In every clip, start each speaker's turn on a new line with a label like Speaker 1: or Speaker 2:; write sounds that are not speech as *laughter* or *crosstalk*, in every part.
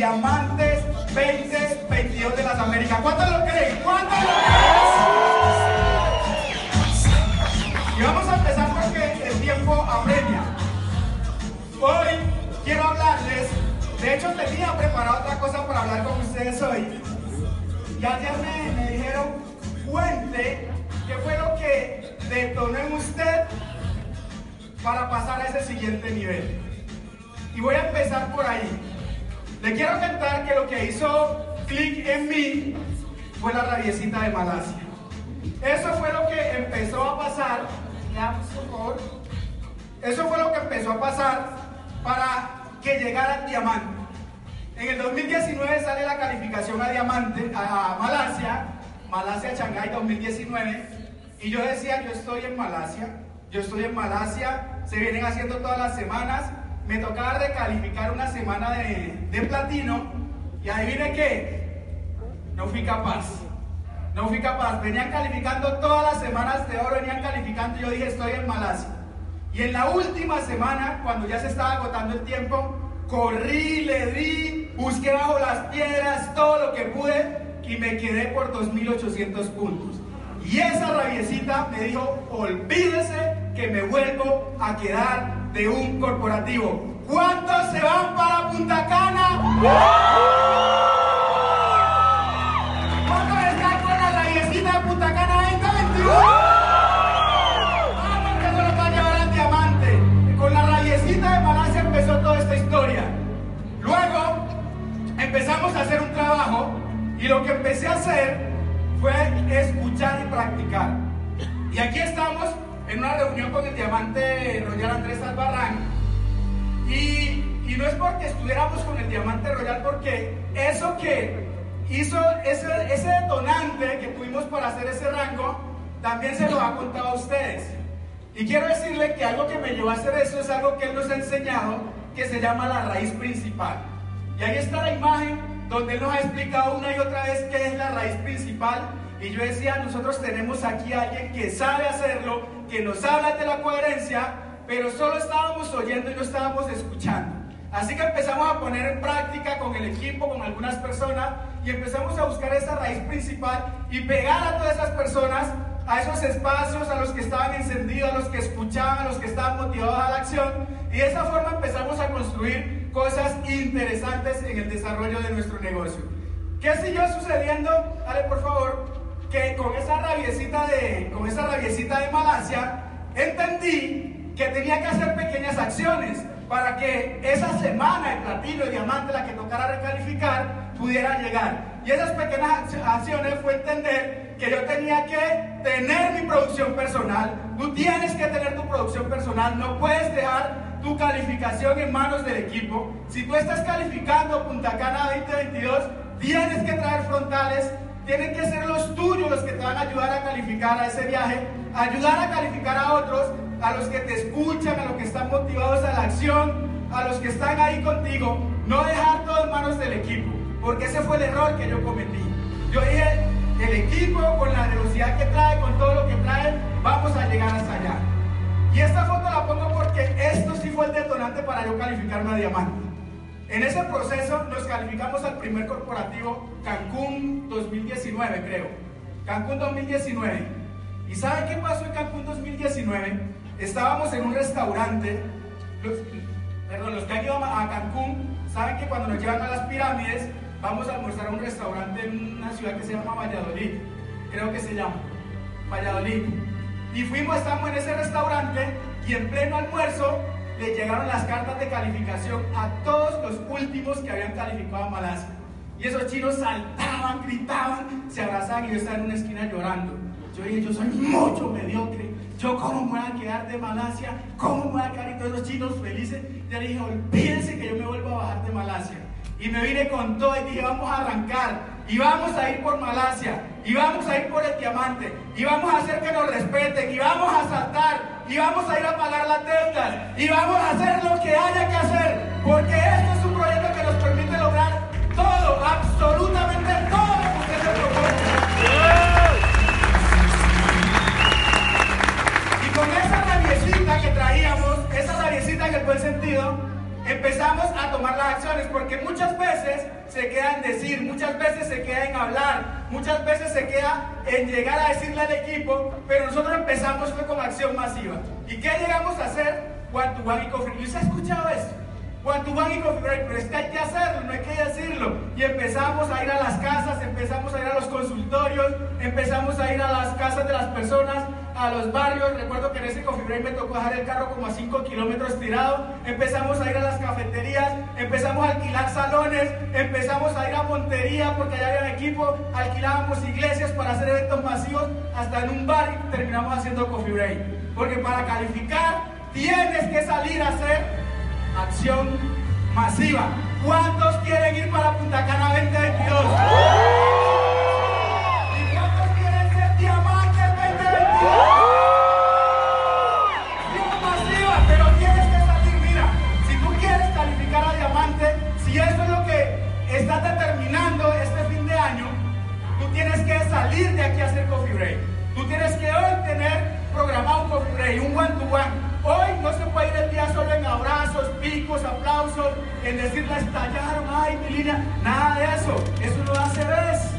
Speaker 1: Diamantes 2022 de las Américas. ¿Cuántos lo creen? ¿Cuántos lo creen? Y vamos a empezar porque el tiempo apremia. Hoy quiero hablarles, de hecho tenía preparado otra cosa para hablar con ustedes hoy. Y ayer me, me dijeron, cuente qué fue lo que detonó en usted para pasar a ese siguiente nivel. Y voy a empezar por ahí. Le quiero contar que lo que hizo clic en mí fue la rabiecita de Malasia. Eso fue lo que empezó a pasar. Eso fue lo que empezó a pasar para que llegara el diamante. En el 2019 sale la calificación a diamante, a Malasia, Malasia Shanghai 2019. Y yo decía, yo estoy en Malasia, yo estoy en Malasia, se vienen haciendo todas las semanas me tocaba recalificar una semana de, platino y ahí viene que no fui capaz. No fui capaz. Venían calificando todas las semanas de oro, venían calificando y yo dije estoy en Malasia. Y en la última semana, cuando ya se estaba agotando el tiempo, corrí, le di, busqué bajo las piedras todo lo que pude y me quedé por 2.800 puntos. Y esa rabiecita me dijo, olvídese que me vuelvo a quedar de un corporativo. ¿Cuántos se van para Punta Cana? ¿Cuántos están con la rabiecita de Punta Cana 2021? Vamos, que eso nos va a llevar al diamante. Con la rabiecita de Malasia empezó toda esta historia. Luego empezamos a hacer un trabajo y lo que empecé a hacer fue escuchar y practicar. Y aquí estamos en una reunión con el diamante Royal Andrés Albarrán. Y, y no es porque estuviéramos con el diamante Royal, porque eso que hizo ese, ese detonante que tuvimos para hacer ese rango, también se lo ha contado a ustedes. Y quiero decirle que algo que me llevó a hacer eso es algo que él nos ha enseñado, que se llama la raíz principal. Y ahí está la imagen donde él nos ha explicado una y otra vez qué es la raíz principal. Y yo decía, nosotros tenemos aquí a alguien que sabe hacerlo, que nos habla de la coherencia, pero solo estábamos oyendo y no estábamos escuchando. Así que empezamos a poner en práctica con el equipo, con algunas personas, y empezamos a buscar esa raíz principal y pegar a todas esas personas a esos espacios, a los que estaban encendidos, a los que escuchaban, a los que estaban motivados a la acción. Y de esa forma empezamos a construir cosas interesantes en el desarrollo de nuestro negocio. ¿Qué siguió sucediendo? Dale, por favor que con esa rabiecita de, con esa rabiecita de Malasia, entendí que tenía que hacer pequeñas acciones para que esa semana de platino y diamante, la que tocara recalificar, pudiera llegar. Y esas pequeñas acciones fue entender que yo tenía que tener mi producción personal. Tú tienes que tener tu producción personal. No puedes dejar tu calificación en manos del equipo. Si tú estás calificando Punta Cana 2022, tienes que traer frontales tienen que ser los tuyos los que te van a ayudar a calificar a ese viaje, ayudar a calificar a otros, a los que te escuchan, a los que están motivados a la acción, a los que están ahí contigo. No dejar todo en manos del equipo, porque ese fue el error que yo cometí. Yo dije, el equipo con la velocidad que trae, con todo lo que trae, vamos a llegar hasta allá. Y esta foto la pongo porque esto sí fue el detonante para yo calificarme a diamante. En ese proceso nos calificamos al primer corporativo Cancún 2019, creo. Cancún 2019. ¿Y saben qué pasó en Cancún 2019? Estábamos en un restaurante. Perdón, los que han ido a Cancún saben que cuando nos llevan a las pirámides vamos a almorzar a un restaurante en una ciudad que se llama Valladolid. creo que se llama, Valladolid. Y fuimos, estamos en ese restaurante y en pleno almuerzo le llegaron las cartas de calificación a todos los últimos que habían calificado a Malasia. Y esos chinos saltaban, gritaban, se abrazaban y yo estaba en una esquina llorando. Yo dije, yo soy mucho mediocre. Yo cómo me voy a quedar de Malasia, cómo me voy a quedar y todos esos chinos felices. Ya le dije, olvídense que yo me vuelvo a bajar de Malasia. Y me vine con todo y dije, vamos a arrancar. Y vamos a ir por Malasia. Y vamos a ir por el diamante. Y vamos a hacer que nos respeten. Y vamos a saltar. Y vamos a ir a pagar las deudas. Y vamos a hacer lo que haya que hacer. Porque este es un proyecto que nos permite lograr todo, absolutamente todo lo que usted se propone. Y con esa rabiecita que traíamos, esa rabiecita en el buen sentido, empezamos a tomar las acciones, porque muchas veces se queda en decir, muchas veces se queda en hablar, muchas veces se queda en llegar a decirle al equipo, pero nosotros empezamos fue con acción masiva. ¿Y qué llegamos a hacer? One to one y coffee. ¿Y usted ha escuchado esto? One to one y coffee break, pero es que hay que hacerlo, no hay que decirlo. Y empezamos a ir a las casas, empezamos a ir a los consultorios, empezamos a ir a las casas de las personas, a los barrios. Recuerdo que en ese coffee break me tocó dejar el carro como a 5 kilómetros tirado. Empezamos a ir a las cafeterías, empezamos a alquilar salones, empezamos a ir a Montería porque allá había equipo, alquilábamos iglesias para hacer eventos masivos, hasta en un bar y terminamos haciendo coffee break. Porque para calificar tienes que salir a hacer acción masiva. ¿Cuántos quieren ir para Punta Cana 2022? Tienes que salir de aquí a hacer coffee break. Tú tienes que hoy tener programado un coffee break, un one to one. Hoy no se puede ir el día solo en abrazos, picos, aplausos, en decir la estallaron, ay, mi línea. Nada de eso. Eso no hace vez.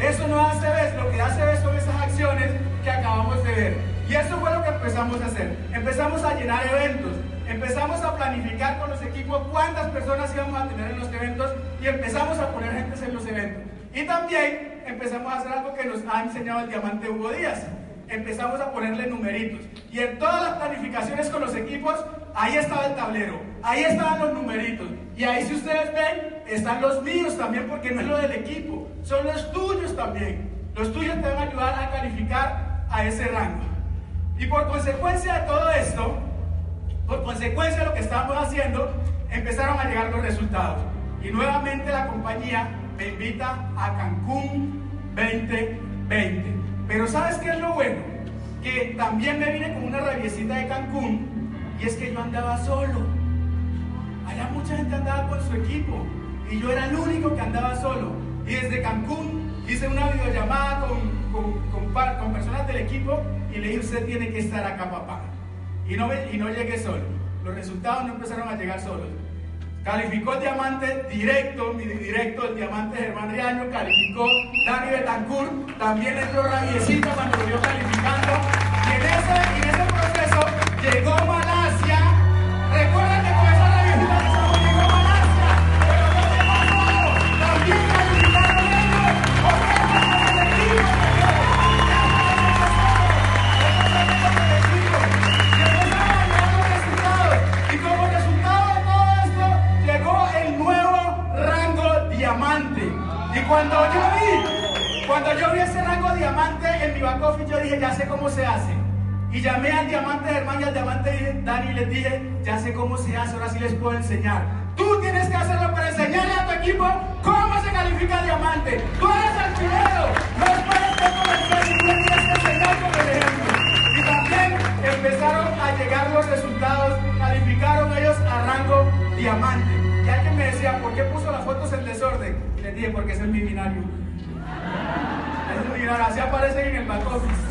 Speaker 1: Eso no hace vez. Lo que hace vez son esas acciones que acabamos de ver. Y eso fue lo que empezamos a hacer. Empezamos a llenar eventos. Empezamos a planificar con los equipos cuántas personas íbamos a tener en los eventos y empezamos a poner gente en los eventos. Y también empezamos a hacer algo que nos ha enseñado el diamante Hugo Díaz empezamos a ponerle numeritos. Y en todas las planificaciones con los equipos, ahí estaba el tablero, ahí estaban los numeritos. Y ahí si ustedes ven, están los míos también, porque no es lo del equipo, son los tuyos también. Los tuyos te van a ayudar a calificar a ese rango. Y por consecuencia de todo esto, por consecuencia de lo que estábamos haciendo, empezaron a llegar los resultados. Y nuevamente la compañía me invita a Cancún 2020. Pero ¿sabes qué es lo bueno? Que también me vine con una rabiecita de Cancún y es que yo andaba solo. Allá mucha gente andaba con su equipo y yo era el único que andaba solo. Y desde Cancún hice una videollamada con, con, personas del equipo y le dije, usted tiene que estar acá, papá. Y no, y no llegué solo. Los resultados no empezaron a llegar solos. Calificó el diamante directo, mi directo, el diamante Germán Riaño, calificó Dani Betancourt, también entró Rabiecita cuando lo vio calificando. Y en ese, en ese proceso llegó Malasia. Y llamé al diamante Germán y al diamante Dani y les dije, ya sé cómo se hace, ahora sí les puedo enseñar. Tú tienes que hacerlo para enseñarle a tu equipo cómo se califica diamante. Tú eres el primero, no esperes que comercial y tú tienes que enseñar con el ejemplo. Y también empezaron a llegar los resultados, calificaron ellos a rango diamante. Y alguien me decía, ¿por qué puso las fotos en desorden? Les dije, porque ese es mi binario. *laughs* Es mi binario, así aparecen en el back office.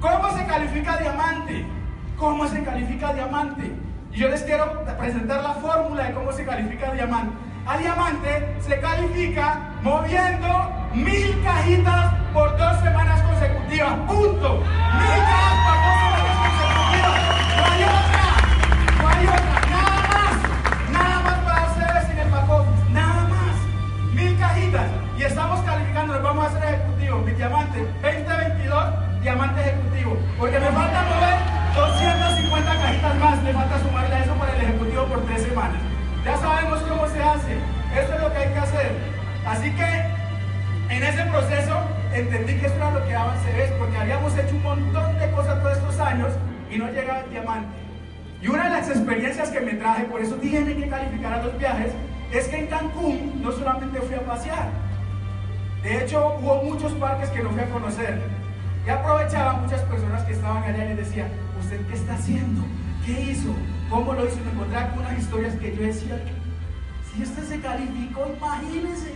Speaker 1: ¿Cómo se califica diamante? ¿Cómo se califica diamante? Y yo les quiero presentar la fórmula de cómo se califica diamante. A diamante se califica moviendo mil cajitas por dos semanas consecutivas. Punto. Mil cajas por dos y no llegaba el diamante. Y una de las experiencias que me traje, por eso tiene que calificar a los viajes, es que en Cancún no solamente fui a pasear. De hecho, hubo muchos parques que no fui a conocer. Y aprovechaba muchas personas que estaban allá y les decía, ¿usted qué está haciendo? ¿Qué hizo? ¿Cómo lo hizo? Me encontraba con unas historias que yo decía, si este se calificó, imagínense.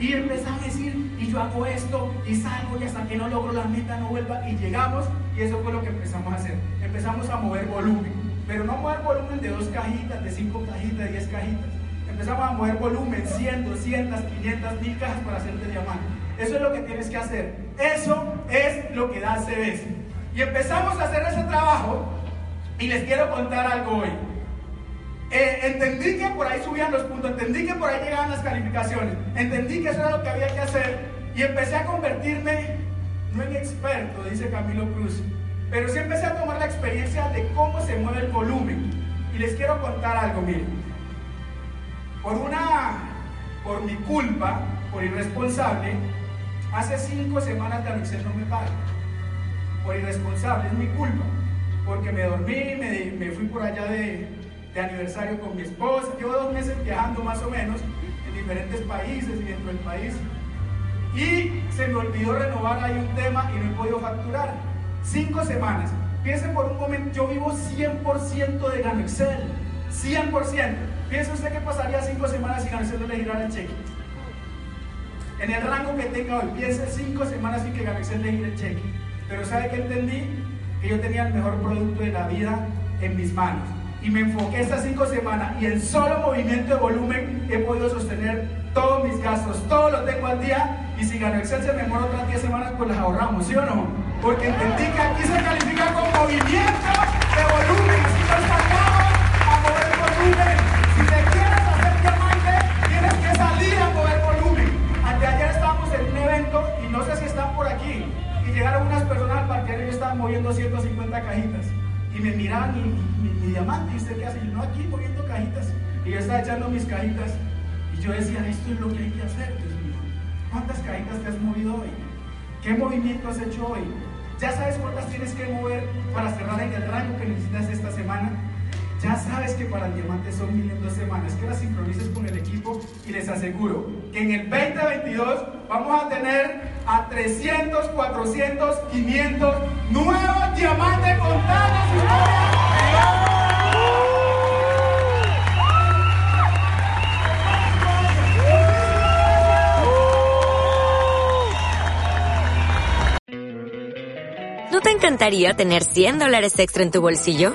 Speaker 1: Y empezaba a decir, y yo hago esto, y salgo, y hasta que no logro la meta no vuelva, y llegamos, y eso fue lo que empezamos a hacer. Empezamos a mover volumen, pero no mover volumen de dos cajitas, de cinco cajitas, de diez cajitas. Empezamos a mover volumen, 100, 200, 500, mil cajas para hacerte diamante. Eso es lo que tienes que hacer. Eso es lo que da CBS. Y empezamos a hacer ese trabajo, y les quiero contar algo hoy. Eh, entendí que por ahí subían los puntos, entendí que por ahí llegaban las calificaciones, entendí que eso era lo que había que hacer y empecé a convertirme, no en experto, dice Camilo Cruz, pero sí empecé a tomar la experiencia de cómo se mueve el volumen. Y les quiero contar algo, miren. Por una, por mi culpa, por irresponsable, hace cinco semanas Excel no me paga. Por irresponsable, es mi culpa. Porque me dormí, me, me fui por allá de, de aniversario con mi esposa. Llevo dos meses viajando más o menos en diferentes países y dentro del país. Y se me olvidó renovar ahí un tema y no he podido facturar. Cinco semanas. Piensen por un momento, yo vivo 100% de Gano Excel. 100%. Piense usted que pasaría cinco semanas sin le girara el cheque. En el rango que tenga hoy, piense cinco semanas sin que Gano Excel le gire el cheque. Pero ¿sabe que entendí? Que yo tenía el mejor producto de la vida en mis manos y me enfoqué estas cinco semanas y en solo movimiento de volumen he podido sostener todos mis gastos, todo lo tengo al día y si gano Excel se me muere otras 10 semanas pues las ahorramos, ¿sí o no? Porque entendí que aquí se califica con movimiento de volumen, así que sacamos a mover volumen. Si te quieres hacer diamante, tienes que salir a mover volumen. Anteayer estábamos en un evento y no sé si están por aquí y llegaron unas personas al parquero y yo estaba moviendo 150 cajitas y me miraban y mi diamante, ¿y usted qué hace? yo, no, aquí moviendo cajitas. Y yo estaba echando mis cajitas. Y yo decía, esto es lo que hay que hacer, Dios mío. ¿Cuántas cajitas te has movido hoy? ¿Qué movimiento has hecho hoy? ¿Ya sabes cuántas tienes que mover para cerrar en el rango que necesitas esta semana? Ya sabes que para el diamante son mil en dos semanas, que las sincronices con el equipo y les aseguro que en el 2022 vamos a tener a 300, 400, 500 nuevos diamantes contados.
Speaker 2: ¿No te encantaría tener 100 dólares extra en tu bolsillo?